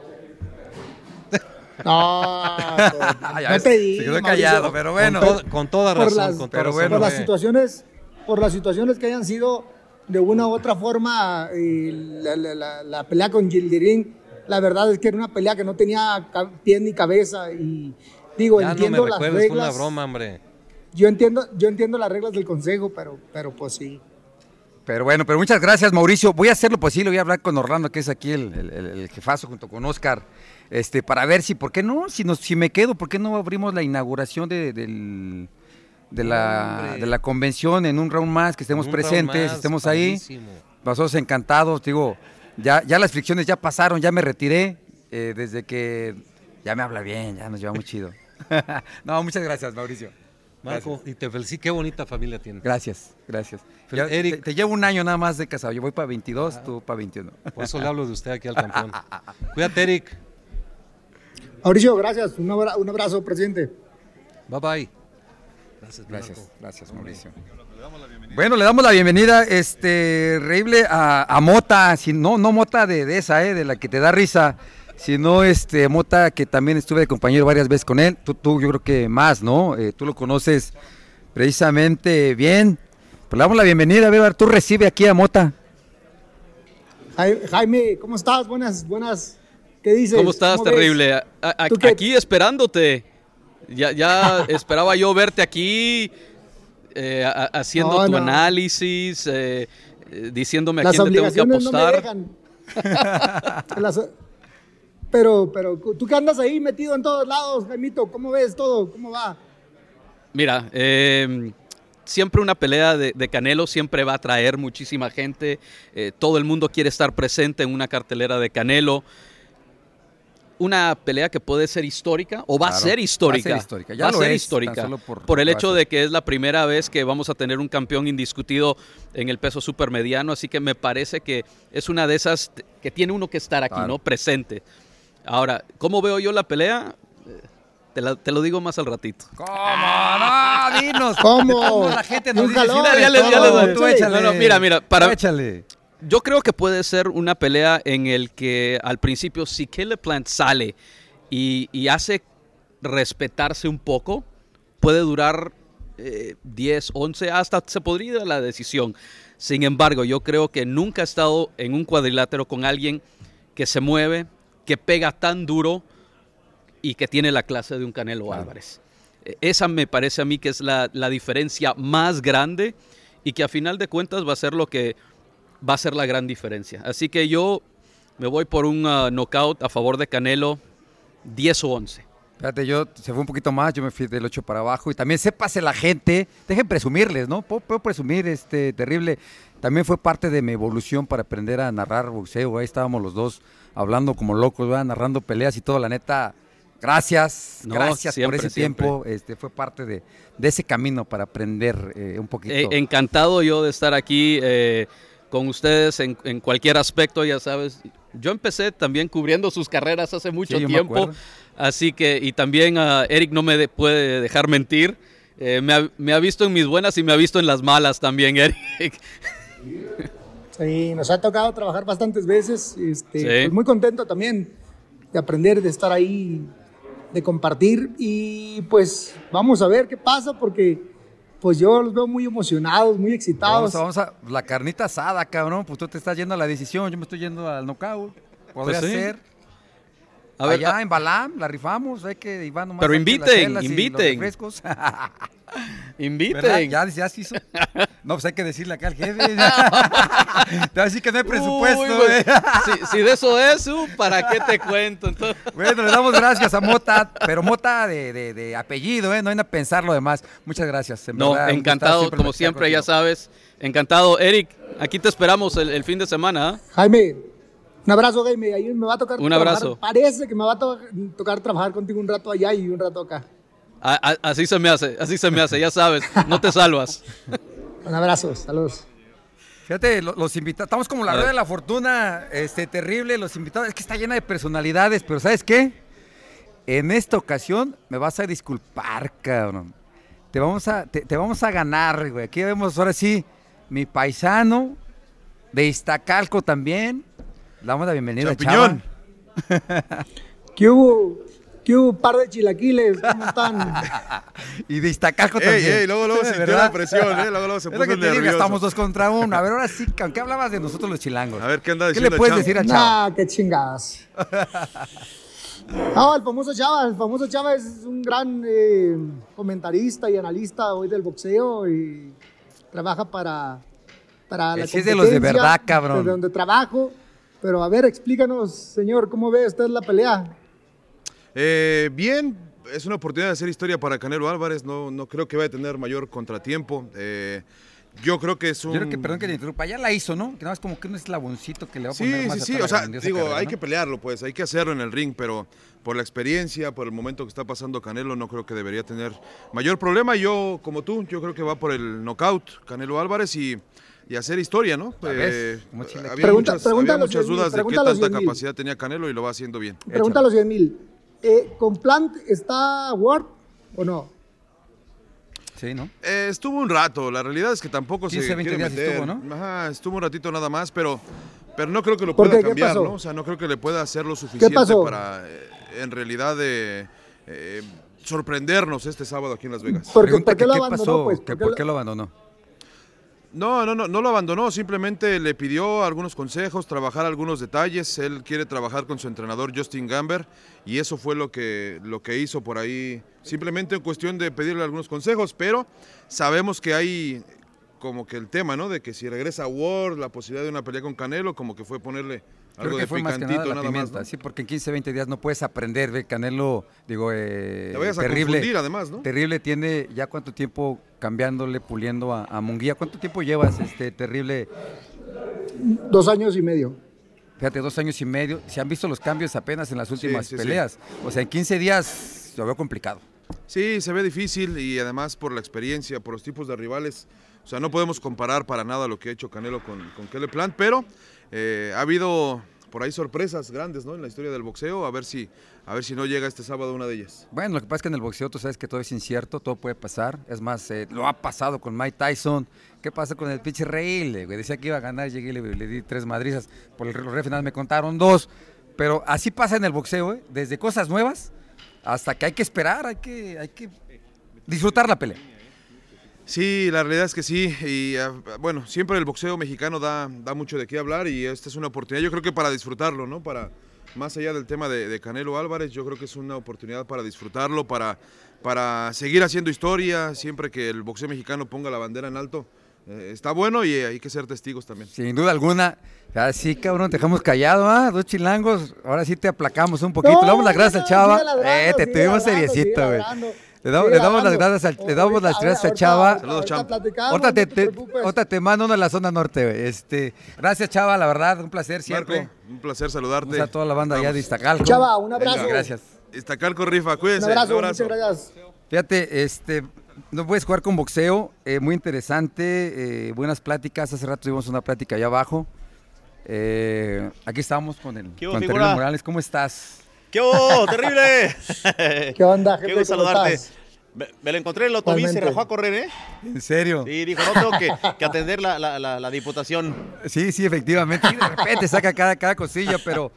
No, no te di, Se quedó callado, pero bueno. Con, toda razón. pero bueno, por las situaciones, por las situaciones que hayan sido de una u otra forma, la, la, la, pelea con Gildirim la verdad es que era una pelea que no tenía pie ni cabeza y digo, entiendo las reglas. una broma, hombre. Yo entiendo, yo entiendo las reglas del consejo, pero, pero pues sí. Pero bueno, pero muchas gracias, Mauricio. Voy a hacer lo posible, voy a hablar con Orlando, que es aquí el, el, jefazo, junto con Oscar, este, para ver si, ¿por qué no? Si, nos, si me quedo, ¿por qué no abrimos la inauguración de, del, de, la, de la convención en un round más, que estemos presentes, estemos ahí? Nosotros encantados, digo, ya, ya las fricciones ya pasaron, ya me retiré, eh, desde que ya me habla bien, ya nos lleva muy chido. no, muchas gracias, Mauricio. Marco, y te felicito, qué bonita familia tienes. Gracias, gracias. Eric, te, llevo un año nada más de casado. Yo voy para 22, tú para 21. Por eso le hablo de usted aquí al campeón. Cuídate, Eric. Mauricio, gracias. Un, abrazo, presidente. Bye bye. Gracias, gracias, gracias Mauricio. Bueno, le damos la bienvenida, este, reíble a, Mota, si, no, no Mota de, de esa, eh, de la que te da risa, sino este Mota, que también estuve de compañero varias veces con él, tú, tú yo creo que más, ¿no? Eh, tú lo conoces precisamente bien. Pues le damos la bienvenida, a ver, tú recibe aquí a Mota. Jaime, ¿cómo estás? Buenas, buenas. ¿Qué dices? ¿Cómo estás? Terrible. aquí esperándote. Ya, ya esperaba yo verte aquí eh, haciendo tu análisis, eh, diciéndome a quién te tengo que apostar. Pero, pero tú que andas ahí metido en todos lados, Jaimito, ¿cómo ves todo? ¿Cómo va? Mira, em, siempre una pelea de, Canelo siempre va a atraer muchísima gente. Eh, todo el mundo quiere estar presente en una cartelera de Canelo. Una pelea que puede ser histórica o va a ser histórica. Va a ser histórica. Ya va a ser histórica. Por, el hecho de que es la primera vez que vamos a tener un campeón indiscutido en el peso supermediano. Así que me parece que es una de esas que tiene uno que estar aquí, ¿no? Presente. Ahora, ¿cómo veo yo la pelea? Te, lo digo más al ratito. ¿Cómo? No, dinos. ¿Cómo? La gente nos dice, ya les, ya Tú échale. No, mira, mira, para... Échale. Yo creo que puede ser una pelea en el que al principio si Plant sale y, hace respetarse un poco, puede durar 10, eh, 11, hasta se podría la decisión. Sin embargo, yo creo que nunca he estado en un cuadrilátero con alguien que se mueve, que pega tan duro y que tiene la clase de un Canelo Álvarez. E, esa me parece a mí que es la, diferencia más grande y que a final de cuentas va a ser lo que va a ser la gran diferencia. Así que yo me voy por un uh, knockout a favor de Canelo 10 o 11. Fíjate, yo se fue un poquito más, yo me fui del 8 para abajo y también sépase la gente, dejen presumirles, ¿no? Puedo, presumir, este, terrible. También fue parte de mi evolución para aprender a narrar boxeo, ahí estábamos los dos hablando como locos, narrando peleas y todo, la neta, gracias, gracias por ese tiempo, este, fue parte de, ese camino para aprender eh, un poquito. Eh, encantado yo de estar aquí eh, con ustedes en, cualquier aspecto, ya sabes. Yo empecé también cubriendo sus carreras hace mucho tiempo, así que, y también uh, Eric no me puede dejar mentir. Me ha, me, ha, visto en mis buenas y me ha visto en las malas también, Eric. Sí, nos ha tocado trabajar bastantes veces. Este, pues muy contento también de aprender, de estar ahí, de compartir. Y pues vamos a ver qué pasa porque pues yo los veo muy emocionados, muy excitados. Vamos a, la carnita asada, cabrón. Pues tú te estás yendo a la decisión, yo me estoy yendo al knockout. Podría pues ser. A ver, Allá en Balam la rifamos, hay que Iván Pero inviten, inviten. inviten. Ya, ya se hizo. No, pues hay que decirle acá al jefe. Te va a decir que no hay presupuesto. Eh. si, de eso es, uh, ¿para qué te cuento? Bueno, le damos gracias a Mota, pero Mota de, de, apellido, ¿eh? No hay que pensar lo demás. Muchas gracias. no, encantado, como siempre, ya sabes. Encantado. Eric, aquí te esperamos el, fin de semana. ¿ah? Jaime, un abrazo, Jaime. Ahí me va a tocar. Un abrazo. Parece que me va a tocar trabajar contigo un rato allá y un rato acá. así se me hace, así se me hace, ya sabes, no te salvas. un abrazo, saludos. Fíjate, los, invitados, estamos como la rueda de la fortuna, este, terrible, los invitados, es que está llena de personalidades, pero ¿sabes qué? En esta ocasión me vas a disculpar, cabrón. Te vamos a, te, vamos a ganar, güey. Aquí vemos ahora sí mi paisano de Iztacalco también, damos la bienvenida a Chava. ¿Qué hubo? ¿Qué hubo? Par de chilaquiles, ¿cómo están? y de Iztacalco también. Ey, luego, luego sintió la presión, ¿eh? Luego, luego se puso es nervioso. Digo, estamos dos contra uno. A ver, ahora sí, ¿qué hablabas de nosotros los chilangos? A ver, ¿qué anda ¿Qué le puedes decir a Chava? Nah, qué chingadas. No, el famoso Chava, el famoso Chava es un gran eh, comentarista y analista hoy del boxeo y trabaja para para la es de los de verdad, cabrón. De donde trabajo. Pero a ver, explícanos, señor, ¿cómo ve usted la pelea? Eh, bien, es una oportunidad de hacer historia para Canelo Álvarez. No, no creo que vaya a tener mayor contratiempo. Eh, yo creo que es un. Yo creo que, perdón que te interrumpa, ya la hizo, ¿no? Que nada más como que un eslaboncito que le va a poner sí, más Sí, sí, o sea, digo, hay que pelearlo, pues, hay que hacerlo en el ring, pero por la experiencia, por el momento que está pasando Canelo, no creo que debería tener mayor problema. Yo, como tú, yo creo que va por el knockout Canelo Álvarez y, y hacer historia, ¿no? Eh, había muchas, dudas de qué tanta capacidad tenía Canelo y lo va haciendo bien. Pregunta a los 10 mil. Eh, ¿Con Plant está Ward o no? Sí, ¿no? Eh, estuvo un rato, la realidad es que tampoco 15, se 20 días estuvo, ¿no? Ajá, estuvo un ratito nada más, pero, pero no creo que lo pueda cambiar, ¿no? O sea, no creo que le pueda hacer lo suficiente para, eh, en realidad, eh, sorprendernos este sábado aquí en Las Vegas. ¿Por qué, lo abandonó? Pues? ¿Por qué lo abandonó? No, no, no, no lo abandonó, simplemente le pidió algunos consejos, trabajar algunos detalles. Él quiere trabajar con su entrenador Justin Gamber y eso fue lo que, lo que hizo por ahí, simplemente en cuestión de pedirle algunos consejos, pero sabemos que hay como que el tema, ¿no? De que si regresa Ward, la posibilidad de una pelea con Canelo, como que fue ponerle algo de picantito, nada, más. Sí, porque en 15, 20 días no puedes aprender, ve, Canelo, digo, eh, Te vayas terrible. A además, ¿no? Terrible, tiene ya cuánto tiempo cambiándole, puliendo a, Munguía. ¿Cuánto tiempo llevas, este terrible? Dos años y medio. Fíjate, dos años y medio. Se han visto los cambios apenas en las últimas peleas. O sea, en 15 días lo veo complicado. Sí, se ve difícil y además por la experiencia, por los tipos de rivales. O sea, no podemos comparar para nada lo que ha hecho Canelo con, con Kelly Plant, pero eh, ha habido por ahí sorpresas grandes en la historia del boxeo, a ver, si, a ver si no llega este sábado una de ellas. Bueno, lo que pasa es que en el boxeo tú sabes que todo es incierto, todo puede pasar. Es más, eh, lo ha pasado con Mike Tyson. ¿Qué pasa con el pinche Rey? Decía que iba a ganar, llegué y le, di tres madrizas. Por el reloj final me contaron dos. Pero así pasa en el boxeo, ¿eh? desde cosas nuevas hasta que hay que esperar, hay que, hay que disfrutar la pelea. Sí, la realidad es que sí. Y ah, bueno, siempre el boxeo mexicano da, da mucho de qué hablar y esta es una oportunidad, yo creo que para disfrutarlo, ¿no? Para, más allá del tema de, Canelo Álvarez, yo creo que es una oportunidad para disfrutarlo, para, para seguir haciendo historia, siempre que el boxeo mexicano ponga la bandera en alto. Eh, está bueno y hay que ser testigos también. Sin duda alguna. Así, cabrón, te dejamos callado, ¿ah? Dos chilangos. Ahora sí te aplacamos un poquito. le damos las gracias Chava. eh, te tuvimos seriecito, güey. Le, damos, las gracias, le damos las gracias a Chava. Saludos, Chava. Ahorita te, te, te, mando uno en la zona norte, Este, gracias, Chava, la verdad, un placer siempre. un placer saludarte. a toda la banda allá de Iztacalco. Chava, un abrazo. gracias. Iztacalco rifa, cuídense. Un abrazo, muchas gracias. Fíjate, este, no puedes jugar con boxeo, eh, muy interesante, eh, buenas pláticas. Hace rato tuvimos una plática allá abajo. Eh, aquí estamos con el con Morales. ¿Cómo estás? ¡Qué oh, terrible! ¿Qué onda, gente? Qué saludarte. Me, lo encontré en el autobús y se rajó a correr, ¿eh? ¿En serio? Sí, dijo, no tengo que, atender la, la, la, diputación. Sí, sí, efectivamente. de repente saca cada, cada cosilla, pero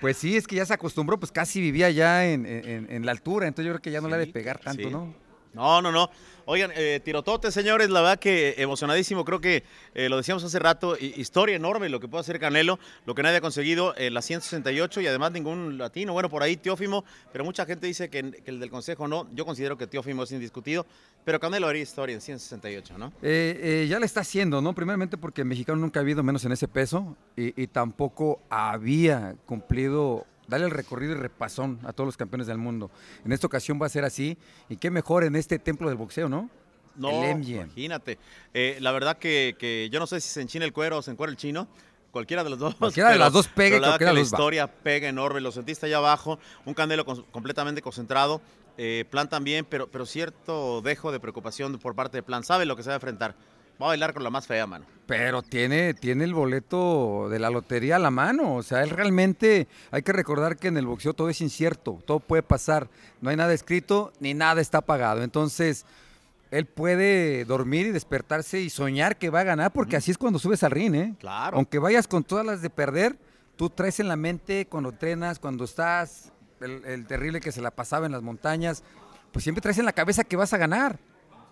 pues sí, es que ya se acostumbró, pues casi vivía ya en, en, la altura, entonces yo creo que ya no le ha de pegar tanto, ¿no? No, no, no. Oigan, eh, tirotote, señores, la verdad que emocionadísimo, creo que eh, lo decíamos hace rato, historia enorme lo que puede hacer Canelo, lo que nadie ha conseguido en la 168 y además ningún latino, bueno, por ahí Teófimo, pero mucha gente dice que, el del Consejo no, yo considero que Teófimo es indiscutido, pero Canelo haría historia en 168, ¿no? Eh, ya le está haciendo, ¿no? Primeramente porque el mexicano nunca ha habido menos en ese peso y tampoco había cumplido Dale el recorrido y repasón a todos los campeones del mundo. En esta ocasión va a ser así. Y qué mejor en este templo del boxeo, ¿no? No, imagínate. Eh, la verdad que, yo no sé si se enchina el cuero o se encuera el chino. Cualquiera de los dos. Cualquiera de las dos pega. La, que la historia pega enorme. Lo sentiste allá abajo. Un Candelo completamente concentrado. Eh, plan también, pero, pero cierto dejo de preocupación por parte de Plan. Sabe lo que se va a enfrentar Va a bailar con la más fea, mano. Pero tiene, tiene el boleto de la lotería a la mano. O sea, él realmente, hay que recordar que en el boxeo todo es incierto, todo puede pasar. No hay nada escrito ni nada está pagado. Entonces, él puede dormir y despertarse y soñar que va a ganar, porque así es cuando subes al ring, ¿eh? Claro. Aunque vayas con todas las de perder, tú traes en la mente cuando entrenas, cuando estás, el, el terrible que se la pasaba en las montañas, pues siempre traes en la cabeza que vas a ganar.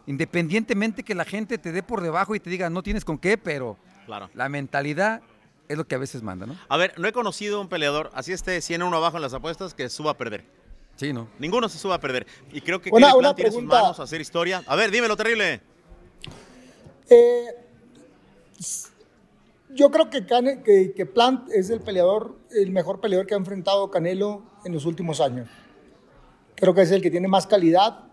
Independientemente que la gente te dé por debajo y te diga no tienes con qué, pero claro. la mentalidad es lo que a veces manda, ¿no? A ver, no he conocido un peleador, así esté 100 uno abajo en las apuestas, que suba a perder. Sí, ¿no? Ninguno se suba a perder. Y creo que una, una tiene sus manos a hacer historia. A ver, dímelo, terrible. Eh, Yo creo que, que, que, Plant es el peleador, el mejor peleador que ha enfrentado Canelo en los últimos años. Creo que es el que tiene más calidad,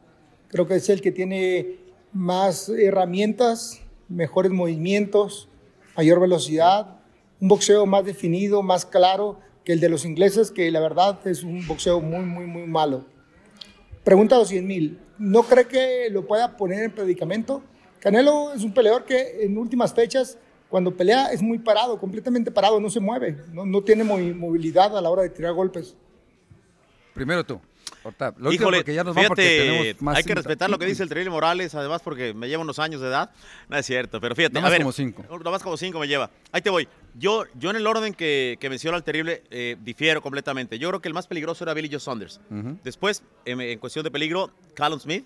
creo que es el que tiene más herramientas, mejores movimientos, mayor velocidad, un boxeo más definido, más claro que el de los ingleses, que la verdad es un boxeo muy, muy, muy malo. Pregunta 200 mil, ¿no cree que lo pueda poner en predicamento? Canelo es un peleador que en últimas fechas cuando pelea es muy parado, completamente parado, no se mueve, no, no tiene movilidad a la hora de tirar golpes. Primero tú. Híjole, ya nos fíjate, hay que respetar lo que dice el Terrible Morales, además porque me lleva unos años de edad. No es cierto, pero fíjate. ver, como cinco. más como cinco me lleva. Ahí te voy. Yo, yo en el orden que, que mencionó al Terrible eh, difiero completamente. Yo creo que el más peligroso era Billy Joe Saunders. Después, en, cuestión de peligro, Callum Smith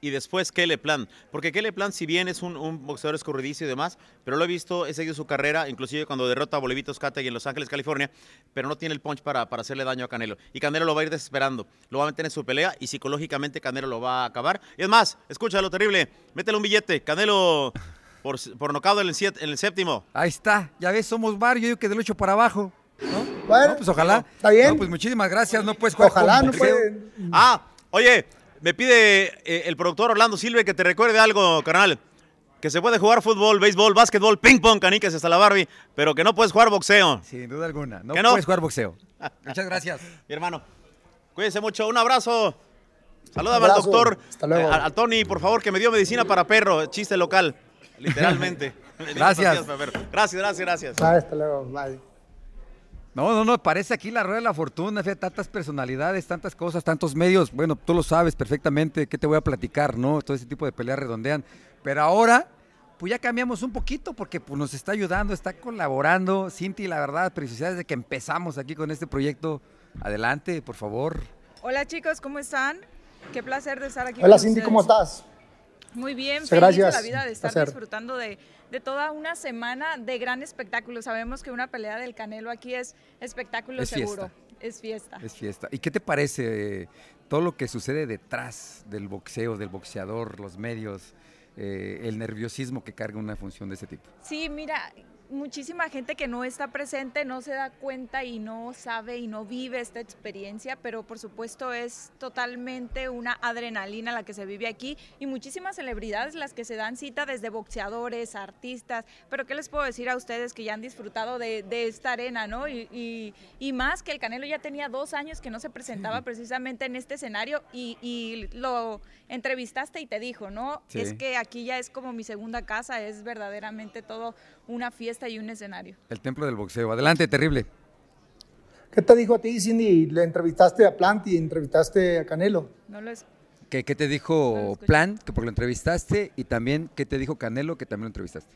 y después Kele Plan. Porque Kele Plan, si bien es un, boxeador escurridizo y demás, pero lo he visto, he seguido su carrera, inclusive cuando derrota a Bolivito Skategui en Los Ángeles, California, pero no tiene el punch para, para hacerle daño a Canelo. Y Canelo lo va a ir desesperando, lo va a meter en su pelea y psicológicamente Canelo lo va a acabar. Y es más, escúchalo terrible, métele un billete, Canelo por, por nocado en el, en el séptimo. Ahí está, ya ves, somos varios, yo digo que del 8 para abajo. ¿no? Bueno, pues ojalá. Está bien. pues muchísimas gracias, no puedes jugar Ojalá no puede. Ah, oye, me pide eh, el productor Orlando Silve que te recuerde algo, carnal. Que se puede jugar fútbol, béisbol, básquetbol, ping pong, canicas hasta la Barbie, pero que no puedes jugar boxeo. Sin duda alguna. No, puedes jugar boxeo. Muchas gracias. Mi hermano. Cuídense mucho. Un abrazo. Salúdame al doctor. Hasta luego. Eh, a, Tony, por favor, que me dio medicina para perro. Chiste local. Literalmente. gracias. Gracias, gracias, gracias. hasta luego. Bye. No, no, no, parece aquí la rueda de la fortuna, fíjate, tantas personalidades, tantas cosas, tantos medios. Bueno, tú lo sabes perfectamente, ¿qué te voy a platicar, no? Todo ese tipo de peleas redondean. Pero ahora, pues ya cambiamos un poquito porque pues, nos está ayudando, está colaborando. Cinti, la verdad, felicidades de que empezamos aquí con este proyecto. Adelante, por favor. Hola chicos, ¿cómo están? Qué placer de estar aquí. Hola Cinti, ¿cómo estás? Muy bien, feliz gracias. de la vida de estar disfrutando de, toda una semana de gran espectáculo. Sabemos que una pelea del Canelo aquí es espectáculo seguro. Es fiesta. Es fiesta. ¿Y qué te parece eh, todo lo que sucede detrás del boxeo, del boxeador, los medios, eh, el nerviosismo que carga una función de ese tipo? Sí, mira, muchísima gente que no está presente no se da cuenta y no sabe y no vive esta experiencia, pero por supuesto es totalmente una adrenalina la que se vive aquí y muchísimas celebridades las que se dan cita desde boxeadores, artistas, pero ¿qué les puedo decir a ustedes que ya han disfrutado de, esta arena, ¿no? Y, más que el Canelo ya tenía dos años que no se presentaba precisamente en este escenario y, lo entrevistaste y te dijo, ¿no? Es que aquí ya es como mi segunda casa, es verdaderamente todo una fiesta y un escenario. El templo del boxeo. Adelante, terrible. ¿Qué te dijo a ti, Cindy? Le entrevistaste a Plant y entrevistaste a Canelo. No lo es. ¿Qué, te dijo Plant, que porque lo entrevistaste? Y también, ¿qué te dijo Canelo, que también lo entrevistaste?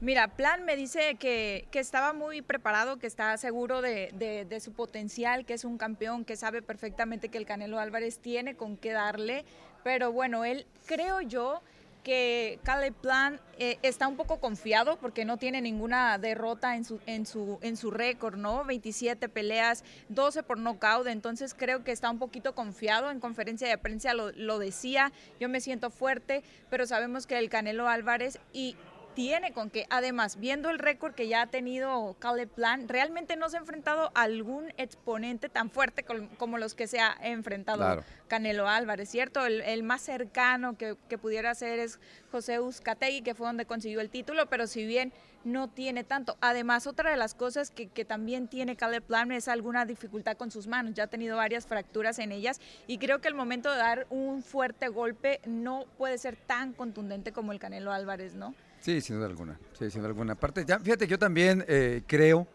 Mira, Plan me dice que, estaba muy preparado, que está seguro de, de, su potencial, que es un campeón, que sabe perfectamente que el Canelo Álvarez tiene con qué darle. Pero bueno, él creo yo que Caleb Plan eh, está un poco confiado porque no tiene ninguna derrota en su, en su, en su récord, ¿no? 27 peleas, 12 por nocaut, entonces creo que está un poquito confiado. En conferencia de prensa lo, lo decía, yo me siento fuerte, pero sabemos que el Canelo Álvarez y tiene con que, además, viendo el récord que ya ha tenido Caleb Plan, realmente no se ha enfrentado a algún exponente tan fuerte como los que se ha enfrentado Canelo Álvarez, ¿cierto? El, más cercano que, pudiera ser es José Uzcategui, que fue donde consiguió el título, pero si bien no tiene tanto. Además, otra de las cosas que, que también tiene Caleb Plan es alguna dificultad con sus manos, ya ha tenido varias fracturas en ellas y creo que el momento de dar un fuerte golpe no puede ser tan contundente como el Canelo Álvarez, ¿no? Sí, sin duda alguna. Sí, sin duda alguna. Aparte, ya, fíjate, yo también eh, creo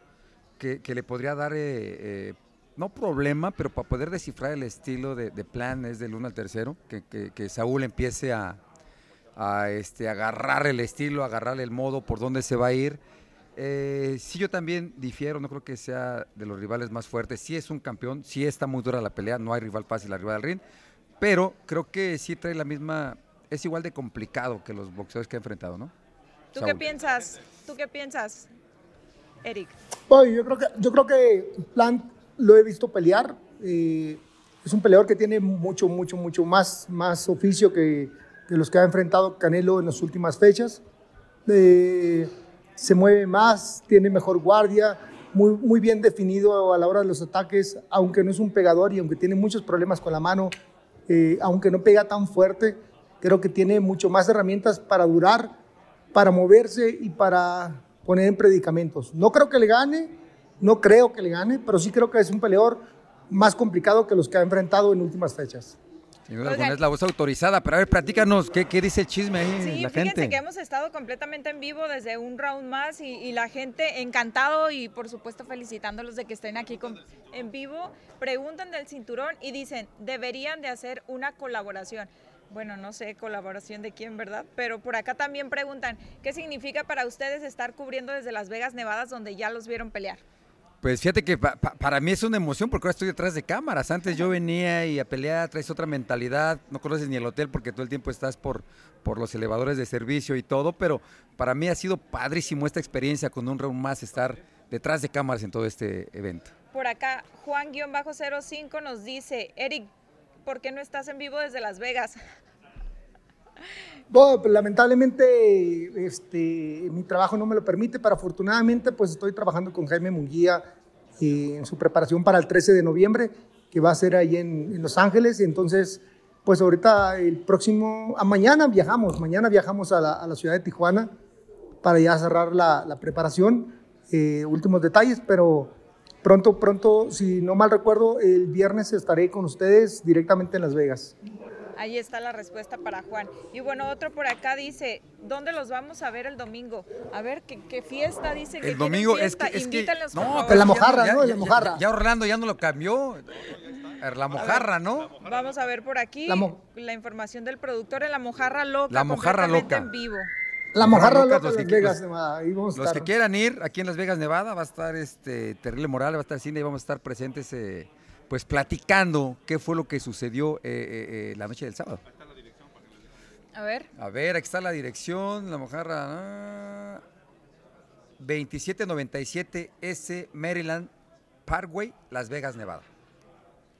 que, le podría dar, eh, eh, no problema, pero para poder descifrar el estilo de, plan es del 1 al tercero, que, que, Saúl empiece a, este, agarrar el estilo, agarrar el modo por dónde se va a ir. sí, yo también difiero, no creo que sea de los rivales más fuertes. Sí es un campeón, sí está muy dura la pelea, no hay rival fácil arriba del ring, pero creo que sí trae la misma, es igual de complicado que los boxeadores que ha enfrentado, ¿no? ¿Tú qué piensas? ¿Tú qué piensas, Eric? yo creo que yo creo que Plant lo he visto pelear. Eh, es un peleador que tiene mucho, mucho, mucho más, más oficio que, los que ha enfrentado Canelo en las últimas fechas. Eh, se mueve más, tiene mejor guardia, muy, muy bien definido a la hora de los ataques, aunque no es un pegador y aunque tiene muchos problemas con la mano, eh, aunque no pega tan fuerte, creo que tiene mucho más herramientas para durar, para moverse y para poner en predicamentos. No creo que le gane, no creo que le gane, pero sí creo que es un peleador más complicado que los que ha enfrentado en últimas fechas. es la voz autorizada, pero a ver, platícanos, ¿qué, qué dice el chisme ahí sí, la fíjense gente? que hemos estado completamente en vivo desde un round más y, la gente encantado y por supuesto felicitándolos de que estén aquí en vivo. Preguntan del cinturón y dicen, deberían de hacer una colaboración. Bueno, no sé colaboración de quién, ¿verdad? Pero por acá también preguntan, ¿qué significa para ustedes estar cubriendo desde Las Vegas, Nevada, donde ya los vieron pelear? Pues fíjate que para mí es una emoción porque ahora estoy detrás de cámaras. Antes yo venía y a pelear, traes otra mentalidad, no conoces ni el hotel porque todo el tiempo estás por, por los elevadores de servicio y todo, pero para mí ha sido padrísimo esta experiencia con un round más estar detrás de cámaras en todo este evento. Por acá, Juan-05 nos dice, Eric, ¿por qué no estás en vivo desde Las Vegas? Bueno, pues, lamentablemente este, mi trabajo no me lo permite, pero afortunadamente pues estoy trabajando con Jaime Munguía en su preparación para el 13 de noviembre, que va a ser ahí en, Los Ángeles, entonces pues ahorita el próximo, a mañana viajamos, mañana viajamos a la, ciudad de Tijuana para ya cerrar la, preparación, eh, últimos detalles, pero pronto, pronto, si no mal recuerdo, el viernes estaré con ustedes directamente en Las Vegas. Ahí está la respuesta para Juan. Y bueno, otro por acá dice, ¿dónde los vamos a ver el domingo? A ver, ¿qué, fiesta dice? El domingo es que... Es no, la mojarra, ¿no? la mojarra. Ya, Orlando ya no lo cambió. La mojarra, ¿no? Vamos a ver por aquí la, información del productor en la mojarra loca. La mojarra loca. en vivo. La mojarra loca los Las Vegas, Nevada. Ahí vamos los que quieran ir aquí en Las Vegas, Nevada, va a estar este Terrible Morales, va a estar Cine y vamos a estar presentes eh, pues platicando qué fue lo que sucedió eh, eh, eh, la noche del sábado. A ver. A ver, aquí está la dirección, la mojarra. 2797 S Maryland Parkway, Las Vegas, Nevada.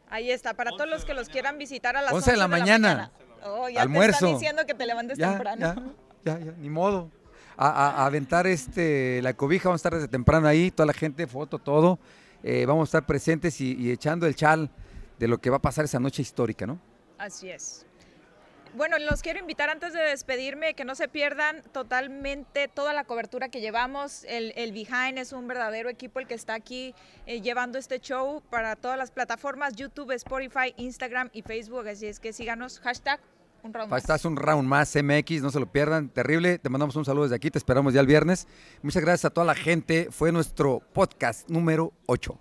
Ahí está, para todos los que los quieran visitar a las 11, de la mañana. Oh, ya Almuerzo. te están diciendo que te levantes temprano. Ya, ya, ni modo. A, a, aventar este, la cobija, vamos a estar desde temprano ahí, toda la gente, foto, todo. Eh, vamos a estar presentes y, echando el chal de lo que va a pasar esa noche histórica, ¿no? Así es. Bueno, los quiero invitar antes de despedirme que no se pierdan totalmente toda la cobertura que llevamos. El, el Behind es un verdadero equipo el que está aquí eh, llevando este show para todas las plataformas, YouTube, Spotify, Instagram y Facebook. Así es que síganos, hashtag un round más. Estás un round más MX, no se lo pierdan. Terrible. Te mandamos un saludo desde aquí. Te esperamos ya el viernes. Muchas gracias a toda la gente. Fue nuestro podcast número 8.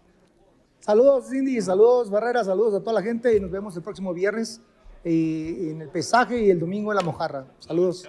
Saludos, Cindy. Saludos, Barrera. Saludos a toda la gente. Y nos vemos el próximo viernes eh, en el pesaje y el domingo en la mojarra. Saludos.